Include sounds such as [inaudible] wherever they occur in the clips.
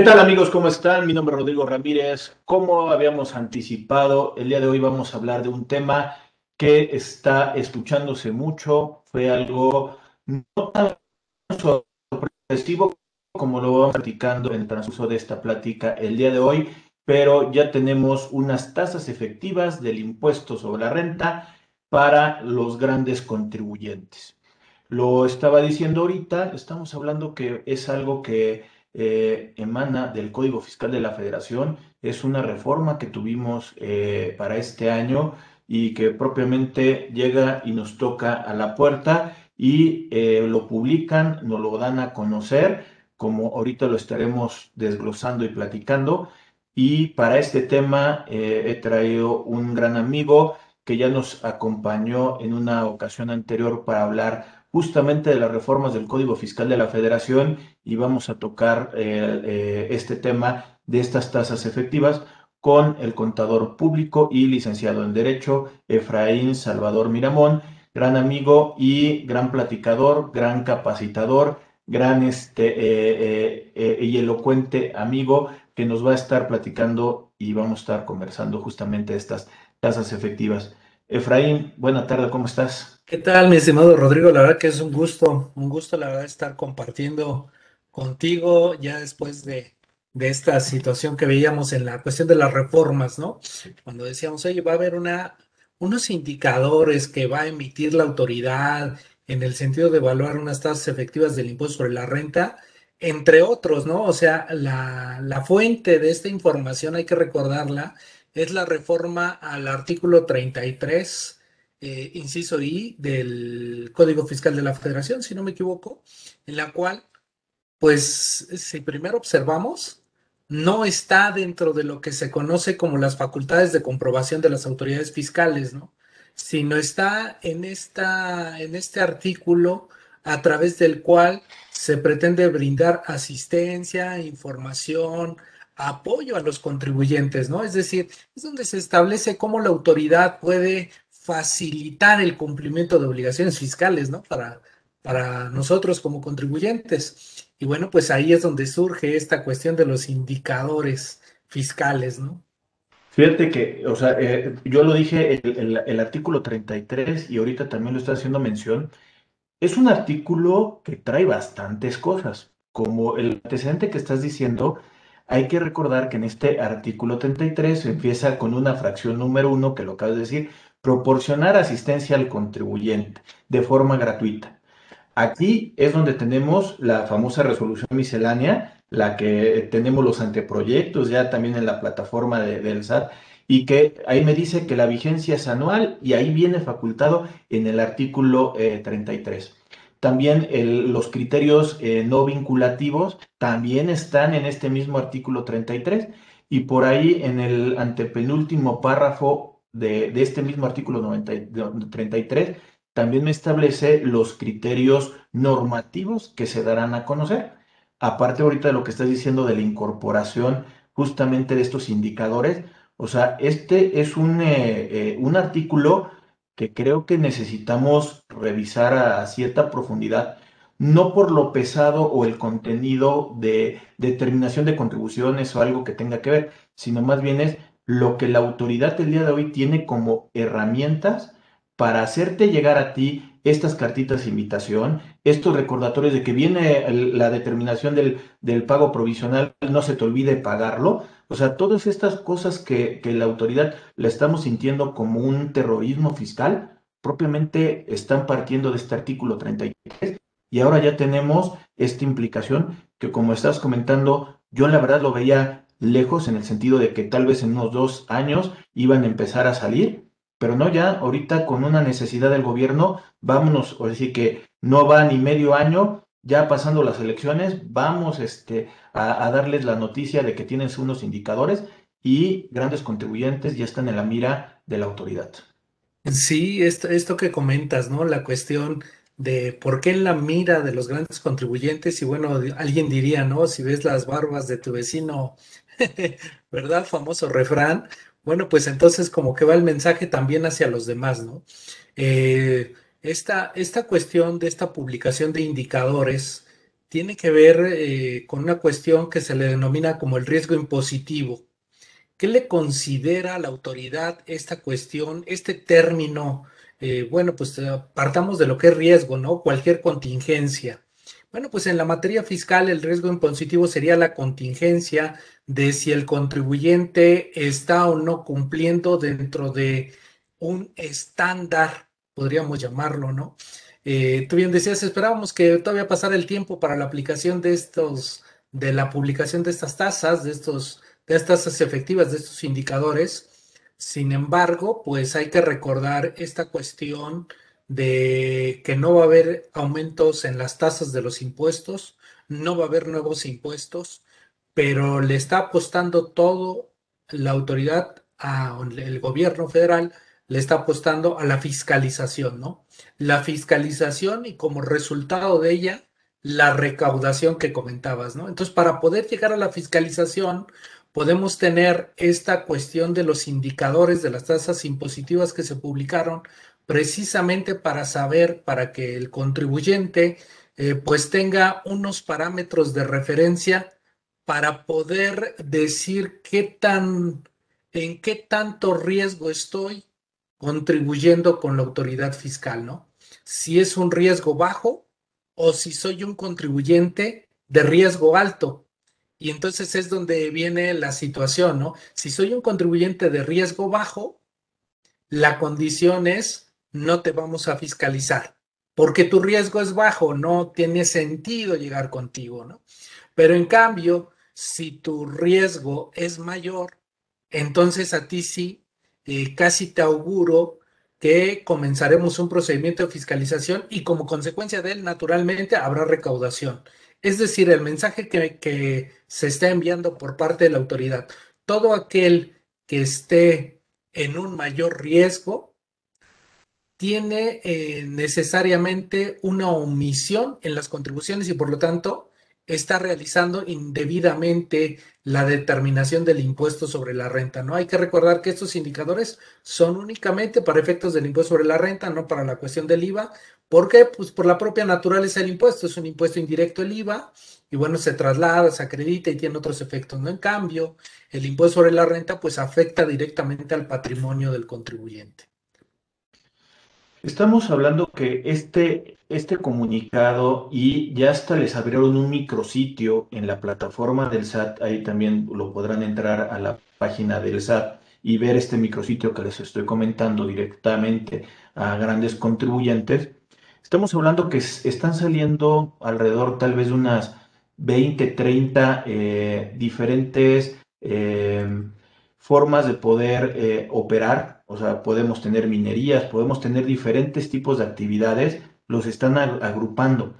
¿Qué tal amigos? ¿Cómo están? Mi nombre es Rodrigo Ramírez. Como habíamos anticipado, el día de hoy vamos a hablar de un tema que está escuchándose mucho. Fue algo no tan sorpresivo como lo vamos platicando en el transcurso de esta plática el día de hoy, pero ya tenemos unas tasas efectivas del impuesto sobre la renta para los grandes contribuyentes. Lo estaba diciendo ahorita, estamos hablando que es algo que eh, emana del Código Fiscal de la Federación, es una reforma que tuvimos eh, para este año y que propiamente llega y nos toca a la puerta y eh, lo publican, nos lo dan a conocer, como ahorita lo estaremos desglosando y platicando. Y para este tema he traído un gran amigo que ya nos acompañó en una ocasión anterior para hablar justamente de las reformas del Código Fiscal de la Federación y vamos a tocar eh, eh, este tema de estas tasas efectivas con el contador público y licenciado en Derecho, Efraín Salvador Miramón, gran amigo y gran platicador, gran capacitador, gran este, eh, y elocuente amigo que nos va a estar platicando y vamos a estar conversando justamente estas tasas efectivas. Efraín, buena tarde, ¿cómo estás? ¿Qué tal, mi estimado Rodrigo? La verdad que es un gusto, un gusto, la verdad, estar compartiendo contigo ya después de, esta situación que veíamos en la cuestión de las reformas, ¿no? Cuando decíamos, oye, va a haber una, unos indicadores que va a emitir la autoridad en el sentido de evaluar unas tasas efectivas del impuesto sobre la renta, entre otros, ¿no? O sea, la, la fuente de esta información, hay que recordarla, es la reforma al artículo 33, eh, inciso I del Código Fiscal de la Federación, si no me equivoco, en la cual, pues, si primero observamos, no está dentro de lo que se conoce como las facultades de comprobación de las autoridades fiscales, ¿no? Sino está en, esta, en este artículo a través del cual se pretende brindar asistencia, información, apoyo a los contribuyentes, ¿no? Es decir, es donde se establece cómo la autoridad puede facilitar el cumplimiento de obligaciones fiscales, ¿no? Para, para nosotros como contribuyentes. Y bueno, pues ahí es donde surge esta cuestión de los indicadores fiscales, ¿no? Fíjate que, o sea, eh, yo lo dije, el, el, artículo 33 y ahorita también lo está haciendo mención, es un artículo que trae bastantes cosas, como el antecedente que estás diciendo, hay que recordar que en este artículo 33 empieza con una fracción número uno, que lo acabas de decir, proporcionar asistencia al contribuyente de forma gratuita. Aquí es donde tenemos la famosa resolución miscelánea, la que tenemos los anteproyectos ya también en la plataforma del SAT, y que ahí me dice que la vigencia es anual y ahí viene facultado en el artículo 33. Eh, también los criterios eh, no vinculativos también están en este mismo artículo 33 y por ahí en el antepenúltimo párrafo de, este mismo artículo 33 también me establece los criterios normativos que se darán a conocer. Aparte ahorita de lo que estás diciendo de la incorporación justamente de estos indicadores, o sea, este es un, eh, eh, un artículo que creo que necesitamos revisar a, cierta profundidad, no por lo pesado o el contenido de determinación de contribuciones o algo que tenga que ver, sino más bien es lo que la autoridad del día de hoy tiene como herramientas para hacerte llegar a ti estas cartitas de invitación, estos recordatorios de que viene la determinación del, del pago provisional, no se te olvide pagarlo, o sea, todas estas cosas que, la autoridad la estamos sintiendo como un terrorismo fiscal, propiamente están partiendo de este artículo 33 y ahora ya tenemos esta implicación que como estás comentando, yo la verdad lo veía lejos en el sentido de que tal vez en unos dos años iban a empezar a salir, pero no ya ahorita con una necesidad del gobierno, vámonos, o decir que no va ni medio año ya pasando las elecciones, vamos este, a, darles la noticia de que tienen unos indicadores y grandes contribuyentes ya están en la mira de la autoridad. Sí, esto, esto que comentas, ¿no? La cuestión de por qué en la mira de los grandes contribuyentes, y bueno, alguien diría, ¿no? Si ves las barbas de tu vecino, [laughs] ¿verdad? Famoso refrán. Bueno, pues entonces como que va el mensaje también hacia los demás, ¿no? Eh, esta, esta cuestión de esta publicación de indicadores tiene que ver eh, con una cuestión que se le denomina como el riesgo impositivo. ¿Qué le considera a la autoridad esta cuestión, este término? Eh, bueno, pues eh, partamos de lo que es riesgo, ¿no? Cualquier contingencia. Bueno, pues en la materia fiscal el riesgo impositivo sería la contingencia de si el contribuyente está o no cumpliendo dentro de un estándar, podríamos llamarlo, ¿no? Eh, tú bien decías, esperábamos que todavía pasara el tiempo para la aplicación de estos, de la publicación de estas tasas, de estos, de estas tasas efectivas, de estos indicadores. Sin embargo, pues hay que recordar esta cuestión de que no va a haber aumentos en las tasas de los impuestos, no va a haber nuevos impuestos, pero le está apostando todo la autoridad, el gobierno federal, le está apostando a la fiscalización, ¿no? La fiscalización y como resultado de ella, la recaudación que comentabas, ¿no? Entonces, para poder llegar a la fiscalización, podemos tener esta cuestión de los indicadores de las tasas impositivas que se publicaron precisamente para saber, para que el contribuyente eh, pues tenga unos parámetros de referencia para poder decir qué tan, en qué tanto riesgo estoy contribuyendo con la autoridad fiscal, ¿no? Si es un riesgo bajo o si soy un contribuyente de riesgo alto. Y entonces es donde viene la situación, ¿no? Si soy un contribuyente de riesgo bajo, la condición es no te vamos a fiscalizar, porque tu riesgo es bajo, no tiene sentido llegar contigo, ¿no? Pero en cambio, si tu riesgo es mayor, entonces a ti sí eh, casi te auguro que comenzaremos un procedimiento de fiscalización y como consecuencia de él, naturalmente, habrá recaudación. Es decir, el mensaje que, se está enviando por parte de la autoridad, todo aquel que esté en un mayor riesgo tiene eh, necesariamente una omisión en las contribuciones y por lo tanto está realizando indebidamente la determinación del impuesto sobre la renta. No hay que recordar que estos indicadores son únicamente para efectos del impuesto sobre la renta, no para la cuestión del IVA. ¿Por qué? Pues por la propia naturaleza del impuesto. Es un impuesto indirecto el IVA y bueno, se traslada, se acredita y tiene otros efectos. No en cambio, el impuesto sobre la renta pues afecta directamente al patrimonio del contribuyente. Estamos hablando que este, este comunicado y ya hasta les abrieron un micrositio en la plataforma del SAT, ahí también lo podrán entrar a la página del SAT y ver este micrositio que les estoy comentando directamente a grandes contribuyentes. Estamos hablando que están saliendo alrededor tal vez unas 20, 30 eh, diferentes eh, formas de poder eh, operar, o sea, podemos tener minerías, podemos tener diferentes tipos de actividades, los están agrupando.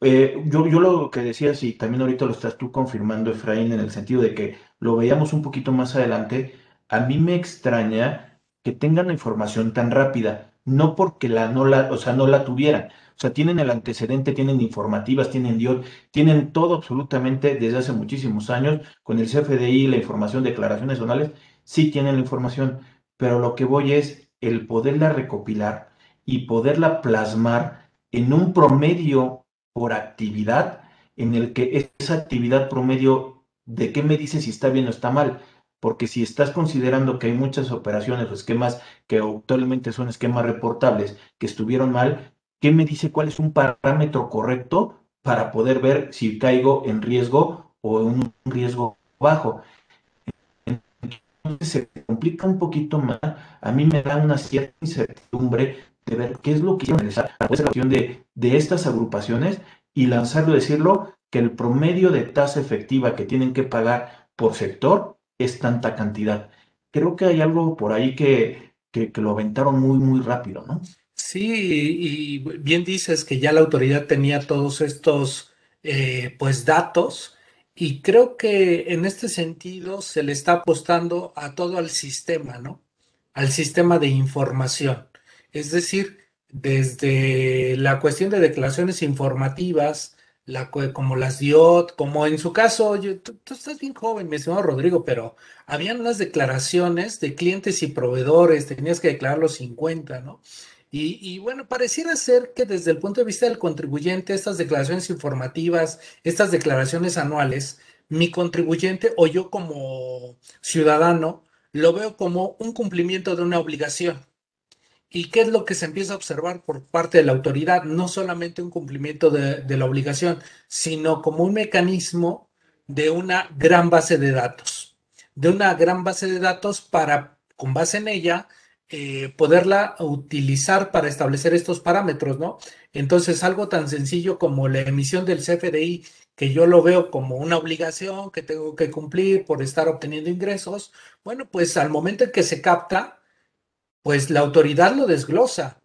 Yo, yo lo que decía, sí, también ahorita lo estás tú confirmando, Efraín, en el sentido de que lo veíamos un poquito más adelante, a mí me extraña que tengan la información tan rápida, no porque la no la, o sea, no la tuvieran, o sea, tienen el antecedente, tienen informativas, tienen DIOT, tienen todo absolutamente desde hace muchísimos años con el CFDI, la información, declaraciones zonales, sí tienen la información, pero lo que voy es el poderla recopilar y poderla plasmar en un promedio por actividad en el que esa actividad promedio, ¿de qué me dice si está bien o está mal? Porque si estás considerando que hay muchas operaciones o esquemas que actualmente son esquemas reportables que estuvieron mal, ¿qué me dice cuál es un parámetro correcto para poder ver si caigo en riesgo o en un riesgo bajo? Entonces se complica un poquito más. A mí me da una cierta incertidumbre de ver qué es lo que quiero realizar la cuestión de, de estas agrupaciones y lanzarlo, decirlo, que el promedio de tasa efectiva que tienen que pagar por sector es tanta cantidad. Creo que hay algo por ahí que, que, lo aventaron muy, muy rápido, ¿no? Sí, y bien dices que ya la autoridad tenía todos estos eh, pues datos y creo que en este sentido se le está apostando a todo el sistema, ¿no? Al sistema de información. Es decir, desde la cuestión de declaraciones informativas, la, como las DIOT, como en su caso, tú, tú, estás bien joven, mi estimado Rodrigo, pero habían unas declaraciones de clientes y proveedores, tenías que declarar los 50, ¿no? Y, bueno, pareciera ser que desde el punto de vista del contribuyente, estas declaraciones informativas, estas declaraciones anuales, mi contribuyente o yo como ciudadano lo veo como un cumplimiento de una obligación. ¿Y qué es lo que se empieza a observar por parte de la autoridad? No solamente un cumplimiento de, la obligación, sino como un mecanismo de una gran base de datos, de una gran base de datos para, con base en ella, eh, poderla utilizar para establecer estos parámetros, ¿no? Entonces, algo tan sencillo como la emisión del CFDI, que yo lo veo como una obligación que tengo que cumplir por estar obteniendo ingresos, bueno, pues al momento en que se capta, pues la autoridad lo desglosa.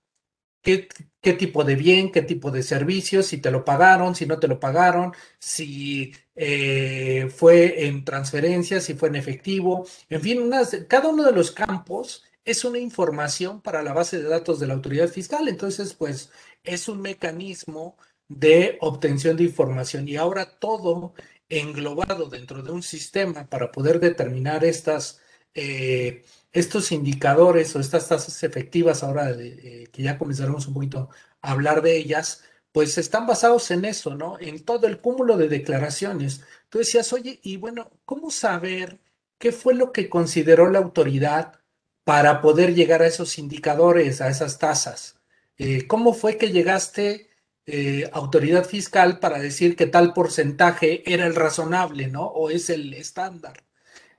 ¿Qué, qué tipo de bien, qué tipo de servicios, si te lo pagaron, si no te lo pagaron, si eh, fue en transferencia, si fue en efectivo, en fin, cada uno de los campos es una información para la base de datos de la autoridad fiscal. Entonces, pues es un mecanismo de obtención de información y ahora todo englobado dentro de un sistema para poder determinar estas, eh, estos indicadores o estas tasas efectivas, ahora que ya comenzaremos un poquito a hablar de ellas, pues están basados en eso, ¿no? En todo el cúmulo de declaraciones. Tú decías, oye, y bueno, ¿cómo saber qué fue lo que consideró la autoridad? para poder llegar a esos indicadores, a esas tasas. Eh, ¿Cómo fue que llegaste, eh, autoridad fiscal, para decir que tal porcentaje era el razonable, ¿no? O es el estándar.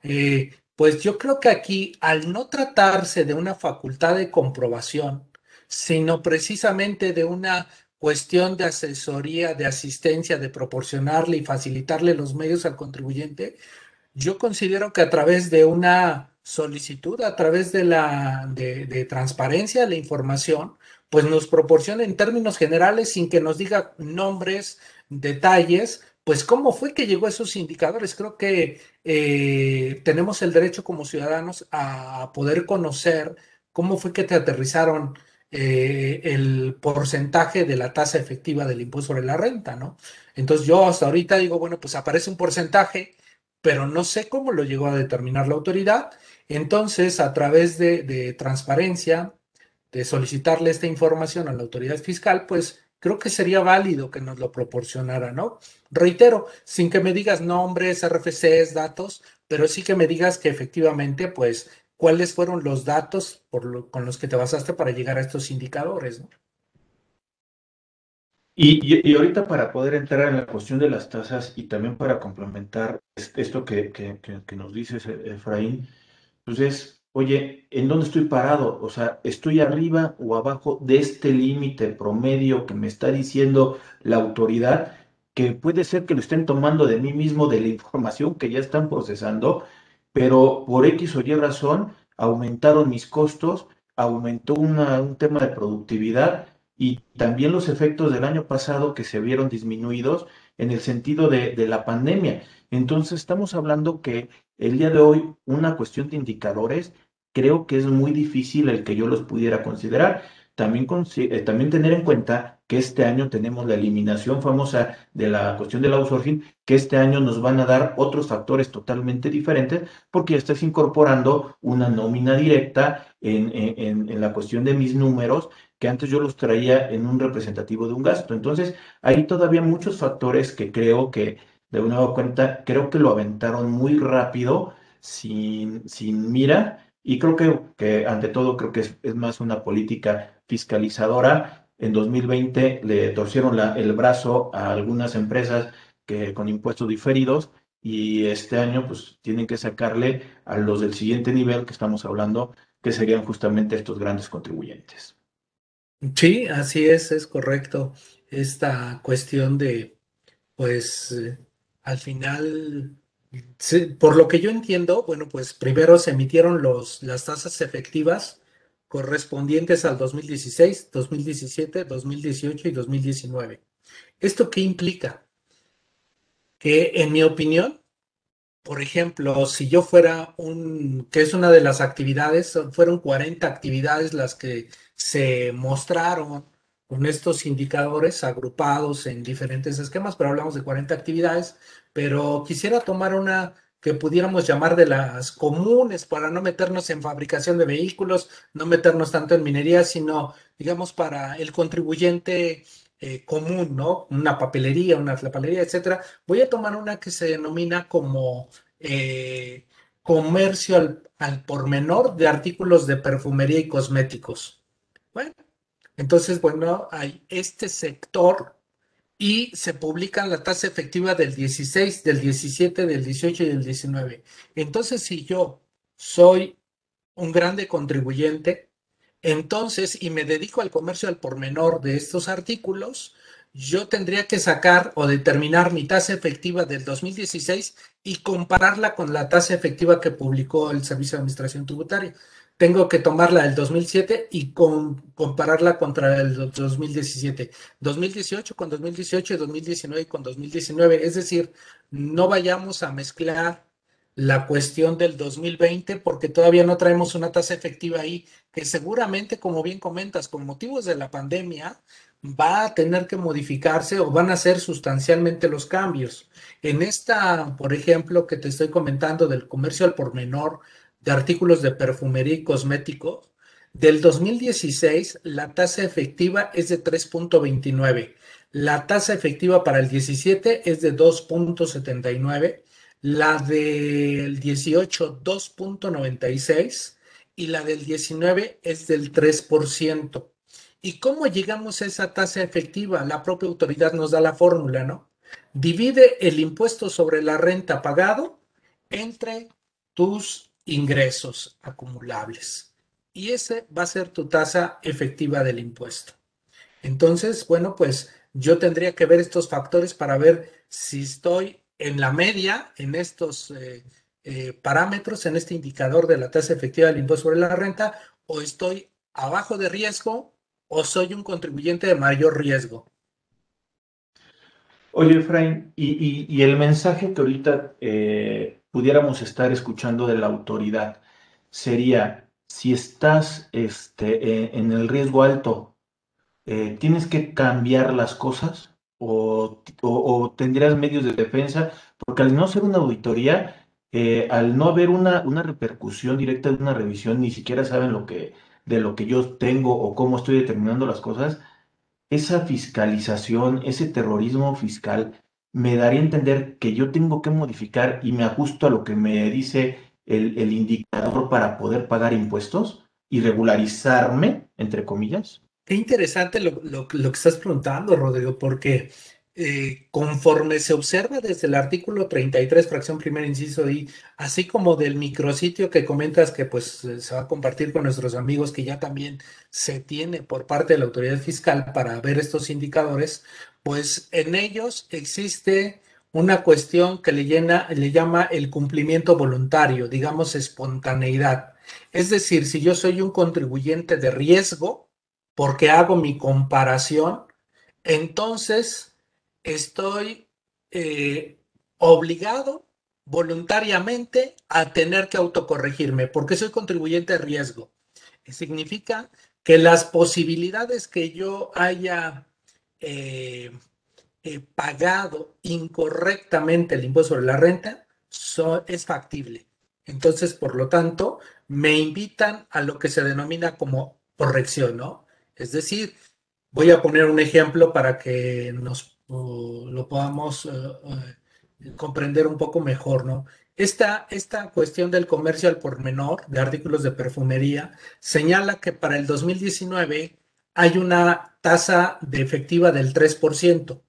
Eh, pues yo creo que aquí, al no tratarse de una facultad de comprobación, sino precisamente de una cuestión de asesoría, de asistencia, de proporcionarle y facilitarle los medios al contribuyente, yo considero que a través de una solicitud a través de la de, transparencia de la información, pues nos proporciona en términos generales, sin que nos diga nombres, detalles, pues cómo fue que llegó a esos indicadores. Creo que eh, tenemos el derecho como ciudadanos a poder conocer cómo fue que te aterrizaron eh, el porcentaje de la tasa efectiva del impuesto sobre la renta, ¿no? Entonces yo hasta ahorita digo, bueno, pues aparece un porcentaje, pero no sé cómo lo llegó a determinar la autoridad entonces, a través de, transparencia, de solicitarle esta información a la autoridad fiscal, pues creo que sería válido que nos lo proporcionara, ¿no? Reitero, sin que me digas nombres, RFCs, datos, pero sí que me digas que efectivamente, pues, cuáles fueron los datos con los que te basaste para llegar a estos indicadores, ¿no? Y, ahorita para poder entrar en la cuestión de las tasas y también para complementar esto que, que nos dices, Efraín, entonces, oye, ¿en dónde estoy parado? O sea, ¿estoy arriba o abajo de este límite promedio que me está diciendo la autoridad? Que puede ser que lo estén tomando de mí mismo, de la información que ya están procesando, pero por X o Y razón aumentaron mis costos, aumentó un tema de productividad y también los efectos del año pasado que se vieron disminuidos en el sentido de, de la pandemia. Entonces, estamos hablando que el día de hoy, una cuestión de indicadores, creo que es muy difícil el que yo los pudiera considerar. También, eh, también tener en cuenta que este año tenemos la eliminación famosa de la cuestión del outsourcing, que este año nos van a dar otros factores totalmente diferentes, porque ya estás incorporando una nómina directa en, en, la cuestión de mis números, que antes yo los traía en un representativo de un gasto. Entonces, hay todavía muchos factores que creo que de una cuenta, creo que lo aventaron muy rápido, sin, sin mira, y creo que, que ante todo creo que es, más una política fiscalizadora. En 2020 le torcieron la, el brazo a algunas empresas que con impuestos diferidos y este año pues tienen que sacarle a los del siguiente nivel que estamos hablando, que serían justamente estos grandes contribuyentes. Sí, así es, es correcto. Esta cuestión de, pues, al final, por lo que yo entiendo, bueno, pues primero se emitieron los, las tasas efectivas correspondientes al 2016, 2017, 2018 y 2019. ¿Esto qué implica? Que en mi opinión, por ejemplo, si yo fuera un, que es una de las actividades, fueron 40 actividades las que se mostraron con estos indicadores agrupados en diferentes esquemas, pero hablamos de 40 actividades, pero quisiera tomar una que pudiéramos llamar de las comunes para no meternos en fabricación de vehículos, no meternos tanto en minería, sino, digamos, para el contribuyente eh, común, ¿no? Una papelería, una papelería, etcétera. Voy a tomar una que se denomina como eh, comercio al, al por menor de artículos de perfumería y cosméticos. Bueno, entonces, bueno, hay este sector y se publica la tasa efectiva del 16, del 17, del 18 y del 19. Entonces, si yo soy un grande contribuyente, entonces, y me dedico al comercio al por menor de estos artículos, yo tendría que sacar o determinar mi tasa efectiva del 2016 y compararla con la tasa efectiva que publicó el Servicio de Administración Tributaria tengo que tomarla del 2007 y compararla contra el 2017. 2018 con 2018 y 2019 con 2019. Es decir, no vayamos a mezclar la cuestión del 2020 porque todavía no traemos una tasa efectiva ahí que seguramente, como bien comentas, con motivos de la pandemia, va a tener que modificarse o van a ser sustancialmente los cambios. En esta, por ejemplo, que te estoy comentando del comercio al por menor, de artículos de perfumería y cosméticos, del 2016 la tasa efectiva es de 3.29, la tasa efectiva para el 17 es de 2.79, la del 18 2.96 y la del 19 es del 3%. ¿Y cómo llegamos a esa tasa efectiva? La propia autoridad nos da la fórmula, ¿no? Divide el impuesto sobre la renta pagado entre tus ingresos acumulables. Y ese va a ser tu tasa efectiva del impuesto. Entonces, bueno, pues yo tendría que ver estos factores para ver si estoy en la media en estos eh, eh, parámetros, en este indicador de la tasa efectiva del impuesto sobre la renta, o estoy abajo de riesgo o soy un contribuyente de mayor riesgo. Oye, Efraín, y, el mensaje que ahorita eh, pudiéramos estar escuchando de la autoridad sería, si estás este, en el riesgo alto, eh, ¿tienes que cambiar las cosas o, tendrías medios de defensa? Porque al no ser una auditoría, eh, al no haber una, una repercusión directa de una revisión, ni siquiera saben lo que, de lo que yo tengo o cómo estoy determinando las cosas, esa fiscalización, ese terrorismo fiscal me daría a entender que yo tengo que modificar y me ajusto a lo que me dice el, indicador para poder pagar impuestos y regularizarme, entre comillas? Qué interesante lo, lo, que estás preguntando, Rodrigo, porque eh, conforme se observa desde el artículo 33, fracción primera, inciso I, así como del micrositio que comentas que pues se va a compartir con nuestros amigos que ya también se tiene por parte de la autoridad fiscal para ver estos indicadores, pues en ellos existe una cuestión que le, llena, le llama el cumplimiento voluntario, digamos espontaneidad. Es decir, si yo soy un contribuyente de riesgo, porque hago mi comparación, entonces estoy eh, obligado voluntariamente a tener que autocorregirme, porque soy contribuyente de riesgo. Significa que las posibilidades que yo haya eh, pagado incorrectamente el impuesto sobre la renta es factible. Entonces, por lo tanto, me invitan a lo que se denomina como corrección, ¿no? Es decir, voy a poner un ejemplo para que nos lo podamos eh, comprender un poco mejor, ¿no? Esta, esta cuestión del comercio al por menor de artículos de perfumería señala que para el 2019 hay una tasa de efectiva del 3%.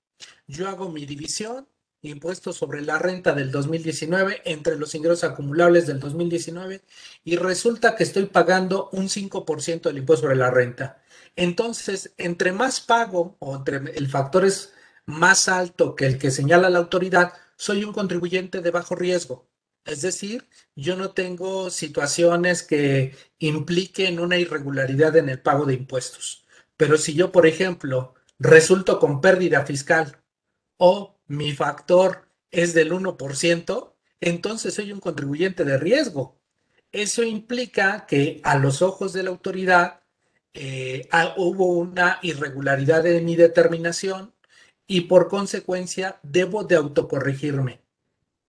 Yo hago mi división, impuesto sobre la renta del 2019 entre los ingresos acumulables del 2019 y resulta que estoy pagando un 5% del impuesto sobre la renta. Entonces, entre más pago o entre el factor es más alto que el que señala la autoridad, soy un contribuyente de bajo riesgo. Es decir, yo no tengo situaciones que impliquen una irregularidad en el pago de impuestos. Pero si yo, por ejemplo, resulto con pérdida fiscal o mi factor es del 1%, entonces soy un contribuyente de riesgo. Eso implica que a los ojos de la autoridad eh, hubo una irregularidad en mi determinación y por consecuencia debo de autocorregirme.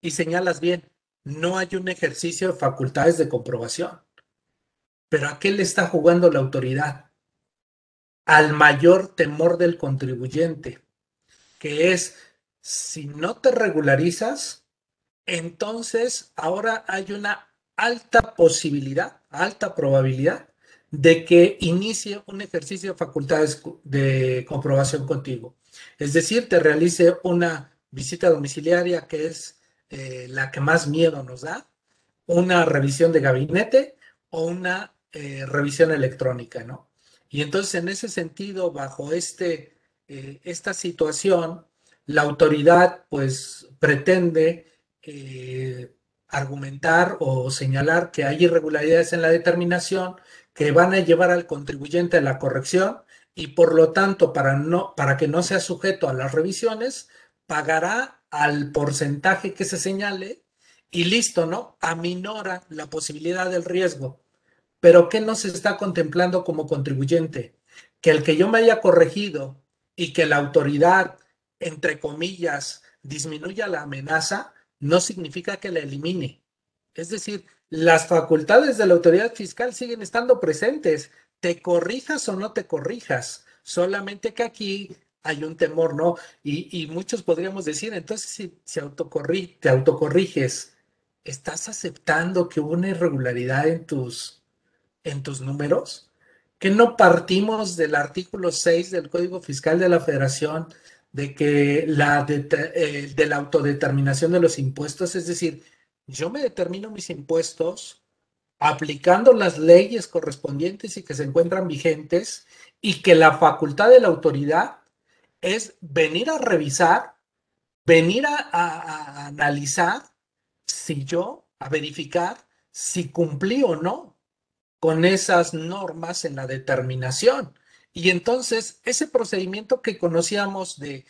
Y señalas bien, no hay un ejercicio de facultades de comprobación. Pero ¿a qué le está jugando la autoridad? Al mayor temor del contribuyente, que es, si no te regularizas, entonces ahora hay una alta posibilidad, alta probabilidad de que inicie un ejercicio de facultades de comprobación contigo. Es decir, te realice una visita domiciliaria que es eh, la que más miedo nos da, una revisión de gabinete o una eh, revisión electrónica, ¿no? Y entonces, en ese sentido, bajo este, eh, esta situación, la autoridad pues pretende argumentar o señalar que hay irregularidades en la determinación que van a llevar al contribuyente a la corrección y por lo tanto, para, no, para que no sea sujeto a las revisiones, pagará al porcentaje que se señale y listo, ¿no? Aminora la posibilidad del riesgo. Pero ¿qué no se está contemplando como contribuyente? Que el que yo me haya corregido y que la autoridad, entre comillas, disminuya la amenaza, no significa que la elimine. Es decir, las facultades de la autoridad fiscal siguen estando presentes, te corrijas o no te corrijas, solamente que aquí hay un temor, ¿no? Y, muchos podríamos decir, entonces si, te autocorriges, ¿estás aceptando que hubo una irregularidad en tus, en tus números? ¿Que no partimos del artículo 6 del Código Fiscal de la Federación de que la eh, de la autodeterminación de los impuestos, es decir, yo me determino mis impuestos aplicando las leyes correspondientes y que se encuentran vigentes y que la facultad de la autoridad es venir a revisar, venir a, analizar si yo, a verificar si cumplí o no con esas normas en la determinación. Y entonces ese procedimiento que conocíamos de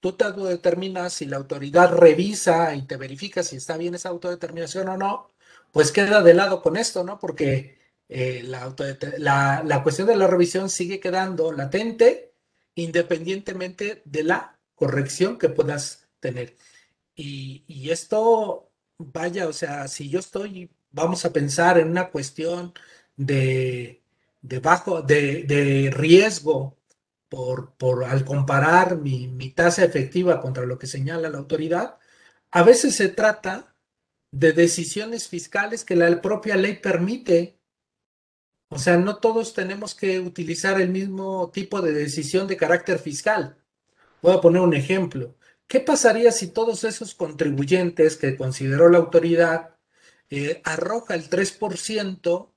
tú te autodeterminas si la autoridad revisa y te verifica si está bien esa autodeterminación o no, pues queda de lado con esto, ¿no? Porque eh, la, cuestión de la revisión sigue quedando latente independientemente de la corrección que puedas tener. Y, esto, vaya, o sea, si yo estoy, vamos a pensar en una cuestión de, de bajo, de, riesgo por, al comparar mi tasa efectiva contra lo que señala la autoridad, a veces se trata de decisiones fiscales que la propia ley permite. O sea, no todos tenemos que utilizar el mismo tipo de decisión de carácter fiscal. Voy a poner un ejemplo. ¿Qué pasaría si todos esos contribuyentes que consideró la autoridad eh, arroja el 3%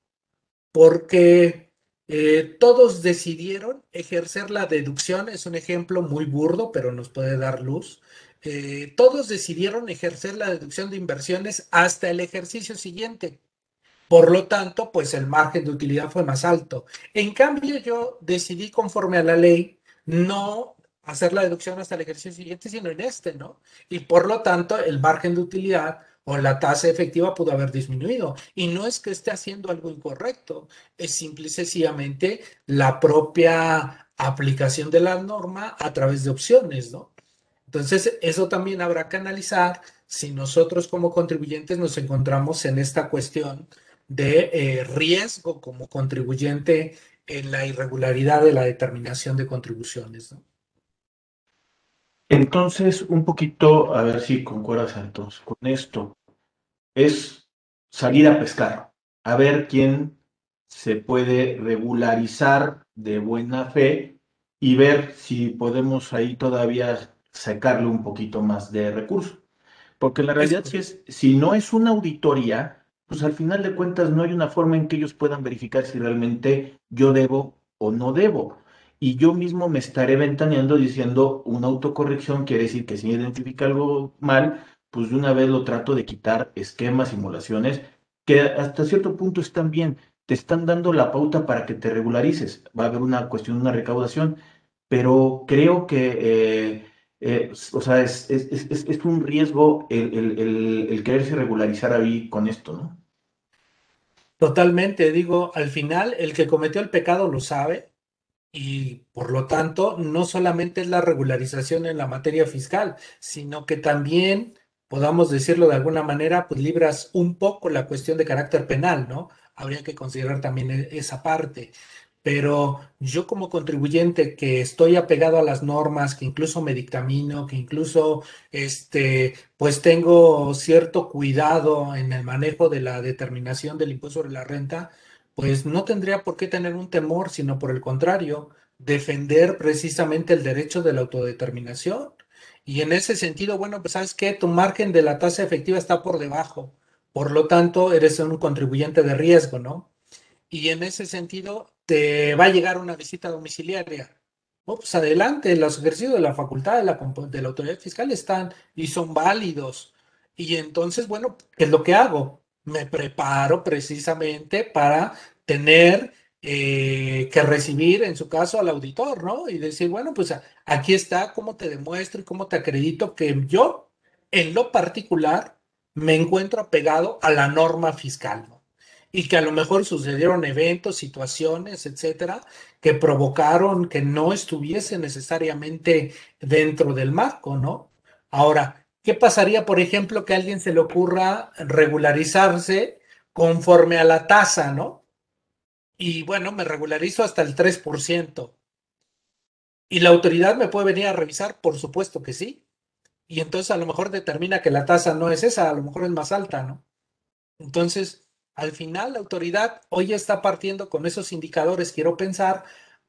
porque eh, todos decidieron ejercer la deducción? Es un ejemplo muy burdo, pero nos puede dar luz. Eh, todos decidieron ejercer la deducción de inversiones hasta el ejercicio siguiente. Por lo tanto, pues el margen de utilidad fue más alto. En cambio, yo decidí conforme a la ley no hacer la deducción hasta el ejercicio siguiente, sino en este, ¿no? Y por lo tanto, el margen de utilidad o la tasa efectiva pudo haber disminuido. Y no es que esté haciendo algo incorrecto, es simple y sencillamente la propia aplicación de la norma a través de opciones, ¿no? Entonces, eso también habrá que analizar si nosotros como contribuyentes nos encontramos en esta cuestión de eh, riesgo como contribuyente en la irregularidad de la determinación de contribuciones. Entonces, un poquito, a ver si concuerdas Santos con esto, es salir a pescar, a ver quién se puede regularizar de buena fe y ver si podemos ahí todavía sacarle un poquito más de recursos. Porque la realidad es, si no es una auditoría, pues al final de cuentas no hay una forma en que ellos puedan verificar si realmente yo debo o no debo. Y yo mismo me estaré ventaneando diciendo una autocorrección quiere decir que si identifica algo mal, pues de una vez lo trato de quitar esquemas, simulaciones, que hasta cierto punto están bien, te están dando la pauta para que te regularices. Va a haber una cuestión, una recaudación, pero creo que eh, eh, o sea, es, es, un riesgo el, quererse regularizar ahí con esto, ¿no? Totalmente, digo, al final el que cometió el pecado lo sabe y por lo tanto no solamente es la regularización en la materia fiscal, sino que también podamos decirlo de alguna manera, pues libras un poco la cuestión de carácter penal, ¿no? Habría que considerar también e, esa parte. Pero yo como contribuyente que estoy apegado a las normas, que incluso me dictamino, que incluso este, pues tengo cierto cuidado en el manejo de la determinación del impuesto sobre la renta, pues no tendría por qué tener un temor, sino por el contrario, defender precisamente el derecho de la autodeterminación. Y en ese sentido, bueno, pues sabes que tu margen de la tasa efectiva está por debajo. Por lo tanto, eres un contribuyente de riesgo, ¿no? Y en ese sentido, te va a llegar una visita domiciliaria. Pues adelante, los ejercicios de la facultad de la, autoridad fiscal están y son válidos. Y entonces, bueno, ¿qué es lo que hago? Me preparo precisamente para tener eh, que recibir, en su caso, al auditor, ¿no? Y decir, bueno, pues aquí está cómo te demuestro y cómo te acredito que yo, en lo particular, me encuentro apegado a la norma fiscal. Y que a lo mejor sucedieron eventos, situaciones, etcétera, que provocaron que no estuviese necesariamente dentro del marco, ¿no? Ahora, ¿qué pasaría, por ejemplo, que a alguien se le ocurra regularizarse conforme a la tasa, ¿no? y bueno, me regularizo hasta el 3%. ¿Y la autoridad me puede venir a revisar? Por supuesto que sí. Y entonces a lo mejor determina que la tasa no es esa, a lo mejor es más alta, ¿no? Entonces, al final la autoridad hoy está partiendo con esos indicadores, quiero pensar,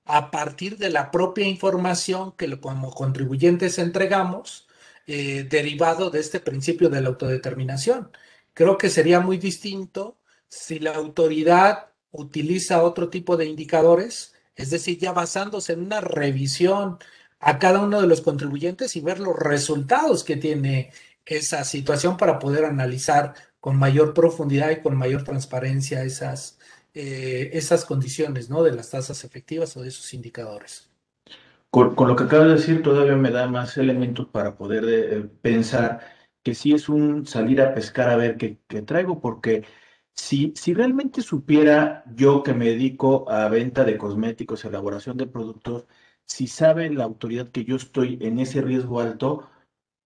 a partir de la propia información que como contribuyentes entregamos, eh, derivado de este principio de la autodeterminación. Creo que sería muy distinto si la autoridad utiliza otro tipo de indicadores, es decir, ya basándose en una revisión a cada uno de los contribuyentes y ver los resultados que tiene esa situación para poder analizar con mayor profundidad y con mayor transparencia esas, eh, esas condiciones ¿no? de las tasas efectivas o de esos indicadores. Con, lo que acabo de decir, todavía me da más elementos para poder eh, pensar que sí es un salir a pescar a ver qué, qué traigo, porque si, si realmente supiera yo que me dedico a venta de cosméticos, elaboración de productos, si sabe la autoridad que yo estoy en ese riesgo alto,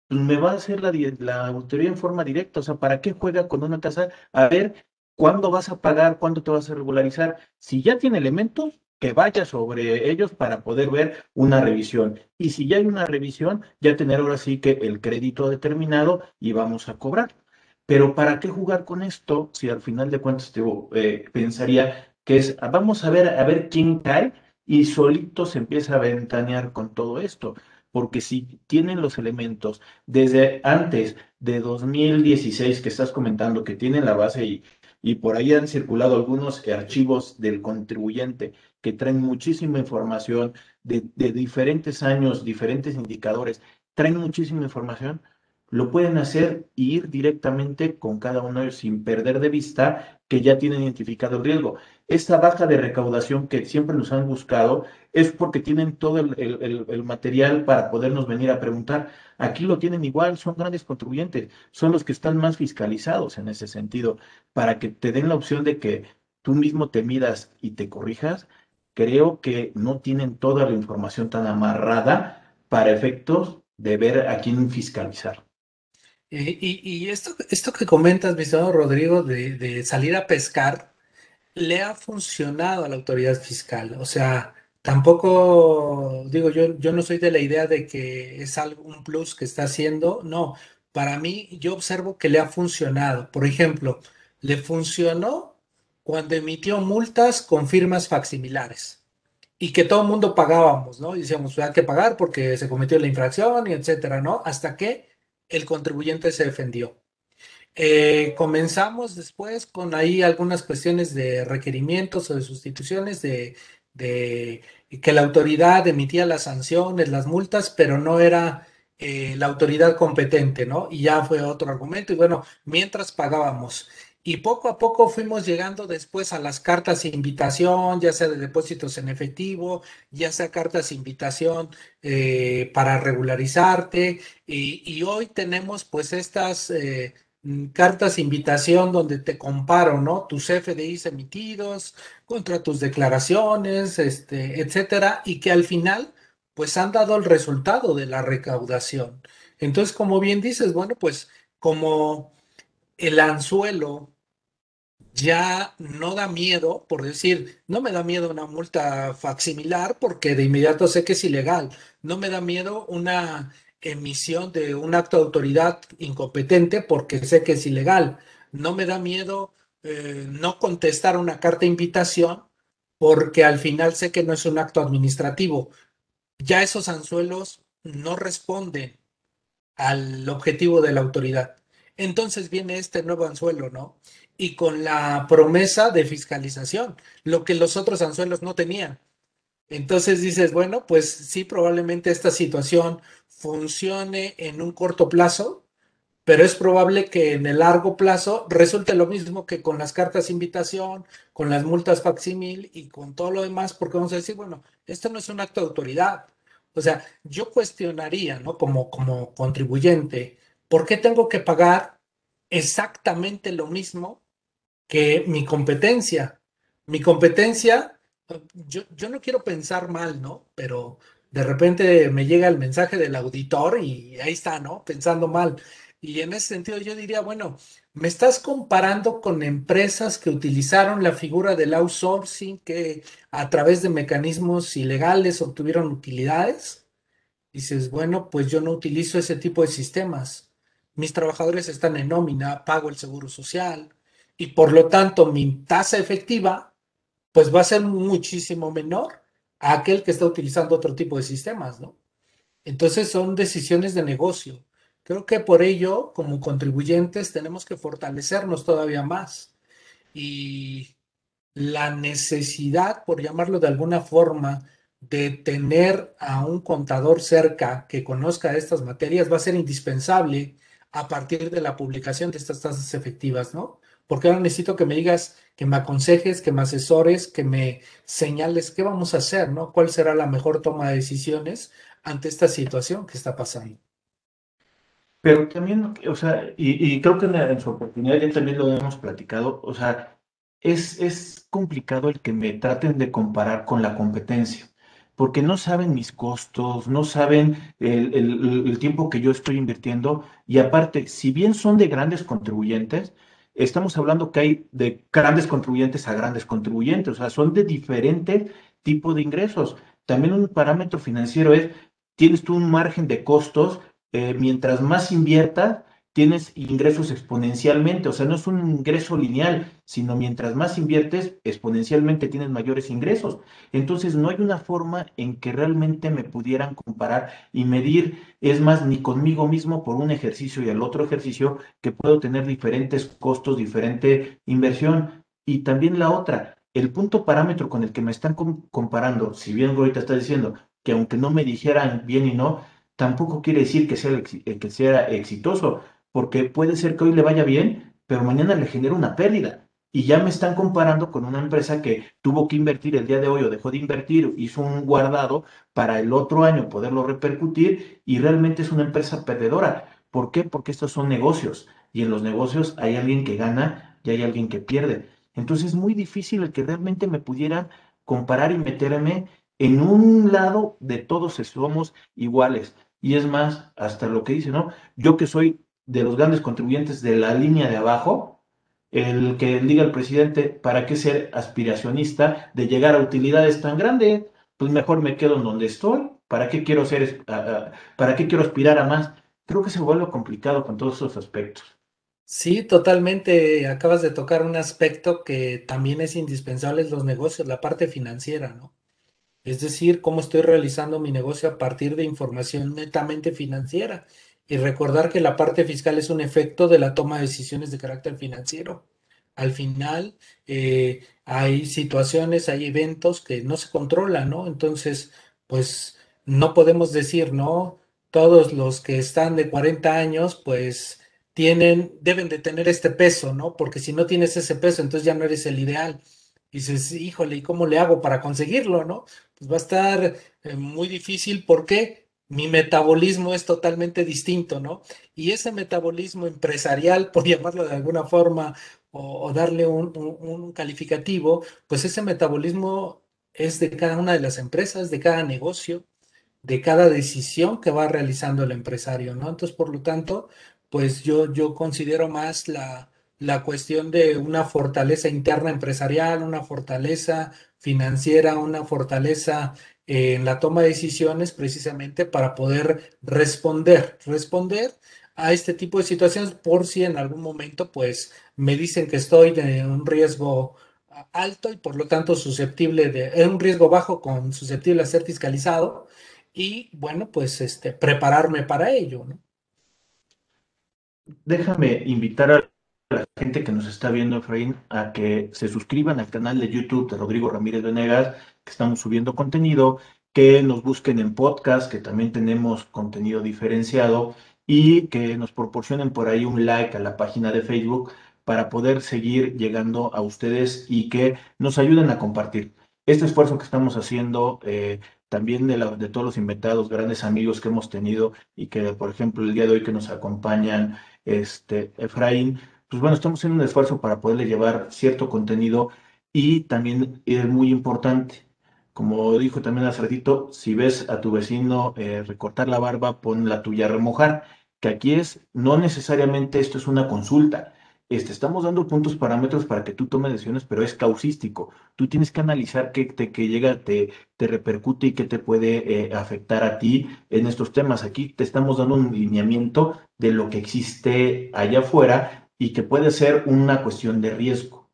me va a hacer la, la autoridad en forma directa. O sea, ¿para qué juega con una tasa? A ver, ¿cuándo vas a pagar? ¿Cuándo te vas a regularizar? Si ya tiene elementos, que vaya sobre ellos para poder ver una revisión. Y si ya hay una revisión, ya tener ahora sí que el crédito determinado y vamos a cobrar. Pero ¿para qué jugar con esto si al final de cuentas te eh, pensaría que es, ah, vamos a ver, a ver quién cae y solito se empieza a ventanear con todo esto? Porque si tienen los elementos desde antes de 2016 que estás comentando que tienen la base y, y por ahí han circulado algunos archivos del contribuyente que traen muchísima información de, de diferentes años, diferentes indicadores, traen muchísima información, lo pueden hacer e ir directamente con cada uno sin perder de vista que ya tienen identificado el riesgo. Esta baja de recaudación que siempre nos han buscado es porque tienen todo el, material para podernos venir a preguntar. Aquí lo tienen igual, son grandes contribuyentes, son los que están más fiscalizados en ese sentido, para que te den la opción de que tú mismo te midas y te corrijas. Creo que no tienen toda la información tan amarrada para efectos de ver a quién fiscalizar. Eh, y, esto, esto que comentas, mi estimado Rodrigo, de, salir a pescar, le ha funcionado a la autoridad fiscal. O sea, tampoco, digo, yo, yo no soy de la idea de que es algo, un plus que está haciendo. No, para mí, yo observo que le ha funcionado. Por ejemplo, le funcionó cuando emitió multas con firmas facsimilares y que todo el mundo pagábamos, ¿no? Y decíamos, hay que pagar porque se cometió la infracción y etcétera, ¿no? Hasta que el contribuyente se defendió. Eh, comenzamos después con ahí algunas cuestiones de requerimientos o de sustituciones de, que la autoridad emitía las sanciones, las multas, pero no era eh, la autoridad competente, ¿no? Y ya fue otro argumento. Y bueno, mientras pagábamos. Y poco a poco fuimos llegando después a las cartas de invitación, ya sea de depósitos en efectivo, ya sea cartas de invitación eh, para regularizarte. Y, hoy tenemos pues estas eh, cartas de invitación donde te comparo, ¿no? Tus FDIs emitidos contra tus declaraciones, este, etcétera, y que al final pues han dado el resultado de la recaudación. Entonces, como bien dices, bueno, pues como el anzuelo ya no da miedo, por decir, no me da miedo una multa facsimilar porque de inmediato sé que es ilegal, no me da miedo una emisión de un acto de autoridad incompetente porque sé que es ilegal, no me da miedo eh, no contestar una carta de invitación porque al final sé que no es un acto administrativo. Ya esos anzuelos no responden al objetivo de la autoridad. Entonces viene este nuevo anzuelo, ¿no? Y con la promesa de fiscalización, lo que los otros anzuelos no tenían. Entonces dices, bueno, pues sí, probablemente esta situación funcione en un corto plazo, pero es probable que en el largo plazo resulte lo mismo que con las cartas de invitación, con las multas facsímil y con todo lo demás, porque vamos a decir, bueno, esto no es un acto de autoridad. O sea, yo cuestionaría, ¿no? Como, como contribuyente, ¿por qué tengo que pagar exactamente lo mismo que mi competencia? Mi competencia, yo, yo no quiero pensar mal, ¿no? Pero de repente me llega el mensaje del auditor y ahí está, ¿no? Pensando mal. Y en ese sentido yo diría, bueno, me estás comparando con empresas que utilizaron la figura del outsourcing, que a través de mecanismos ilegales obtuvieron utilidades. Dices, bueno, pues yo no utilizo ese tipo de sistemas. Mis trabajadores están en nómina, pago el seguro social y por lo tanto mi tasa efectiva pues va a ser muchísimo menor a aquel que está utilizando otro tipo de sistemas, ¿no? Entonces son decisiones de negocio. Creo que por ello, como contribuyentes, tenemos que fortalecernos todavía más. Y la necesidad, por llamarlo de alguna forma, de tener a un contador cerca que conozca estas materias va a ser indispensable a partir de la publicación de estas tasas efectivas, ¿no? Porque ahora necesito que me digas, que me aconsejes, que me asesores, que me señales qué vamos a hacer, ¿no? ¿Cuál será la mejor toma de decisiones ante esta situación que está pasando? Pero también, o sea, y, creo que en, su oportunidad ya también lo hemos platicado, o sea, es, es complicado el que me traten de comparar con la competencia, porque no saben mis costos, no saben el, el tiempo que yo estoy invirtiendo, y aparte, si bien son de grandes contribuyentes, estamos hablando que hay de grandes contribuyentes a grandes contribuyentes, o sea, son de diferente tipo de ingresos. También un parámetro financiero es, tienes tú un margen de costos eh, mientras más inviertas, tienes ingresos exponencialmente, o sea, no es un ingreso lineal, sino mientras más inviertes, exponencialmente tienes mayores ingresos. Entonces, no hay una forma en que realmente me pudieran comparar y medir, es más, ni conmigo mismo por un ejercicio y al otro ejercicio, que puedo tener diferentes costos, diferente inversión. Y también la otra, el punto parámetro con el que me están comparando, si bien ahorita está diciendo que aunque no me dijeran bien y no, tampoco quiere decir que sea, que sea exitoso, porque puede ser que hoy le vaya bien, pero mañana le genera una pérdida. Y ya me están comparando con una empresa que tuvo que invertir el día de hoy o dejó de invertir, hizo un guardado para el otro año poderlo repercutir y realmente es una empresa perdedora. ¿Por qué? Porque estos son negocios y en los negocios hay alguien que gana y hay alguien que pierde. Entonces es muy difícil el que realmente me pudieran comparar y meterme en un lado de todos somos iguales. Y es más, hasta lo que dice, ¿no? Yo que soy de los grandes contribuyentes de la línea de abajo, el que diga al presidente, ¿para qué ser aspiracionista de llegar a utilidades tan grandes? Pues mejor me quedo en donde estoy. ¿Para qué quiero ser, para qué quiero aspirar a más? Creo que se vuelve complicado con todos esos aspectos. Sí, totalmente. Acabas de tocar un aspecto que también es indispensable en los negocios, la parte financiera, ¿no? es decir, cómo estoy realizando mi negocio a partir de información netamente financiera. Y recordar que la parte fiscal es un efecto de la toma de decisiones de carácter financiero. Al final, eh, hay situaciones, hay eventos que no se controlan, ¿no? Entonces, pues no podemos decir, ¿no? Todos los que están de 40 años, pues tienen, deben de tener este peso, ¿no? Porque si no tienes ese peso, entonces ya no eres el ideal. Y dices, híjole, ¿y cómo le hago para conseguirlo, no? pues va a estar eh, muy difícil porque mi metabolismo es totalmente distinto, ¿no? Y ese metabolismo empresarial, [laughs] por llamarlo de alguna forma, o, darle un, calificativo, pues ese metabolismo es de cada una de las empresas, de cada negocio, de cada decisión que va realizando el empresario, ¿no? Entonces, por lo tanto, pues yo, yo considero más la, la cuestión de una fortaleza interna empresarial, una fortaleza financiera, una fortaleza en la toma de decisiones precisamente para poder responder, responder a este tipo de situaciones por si en algún momento pues me dicen que estoy de un riesgo alto y por lo tanto susceptible de un riesgo bajo con susceptible a ser fiscalizado y bueno pues este prepararme para ello. Déjame invitar a la gente que nos está viendo, Efraín, a que se suscriban al canal de YouTube de Rodrigo Ramírez Venegas, que estamos subiendo contenido, que nos busquen en podcast, que también tenemos contenido diferenciado y que nos proporcionen por ahí un like a la página de Facebook para poder seguir llegando a ustedes y que nos ayuden a compartir. Este esfuerzo que estamos haciendo, eh, también de, de, todos los inventados, grandes amigos que hemos tenido y que, por ejemplo, el día de hoy que nos acompañan, este, Efraín, pues bueno, estamos haciendo un esfuerzo para poderle llevar cierto contenido y también es muy importante, como dijo también hace ratito, si ves a tu vecino eh, recortar la barba, pon la tuya a remojar, que aquí es, no necesariamente esto es una consulta, este, estamos dando puntos parámetros para que tú tomes decisiones, pero es causístico. Tú tienes que analizar qué te, que llega, te, te repercute y qué te puede eh, afectar a ti en estos temas. Aquí te estamos dando un lineamiento de lo que existe allá afuera y que puede ser una cuestión de riesgo.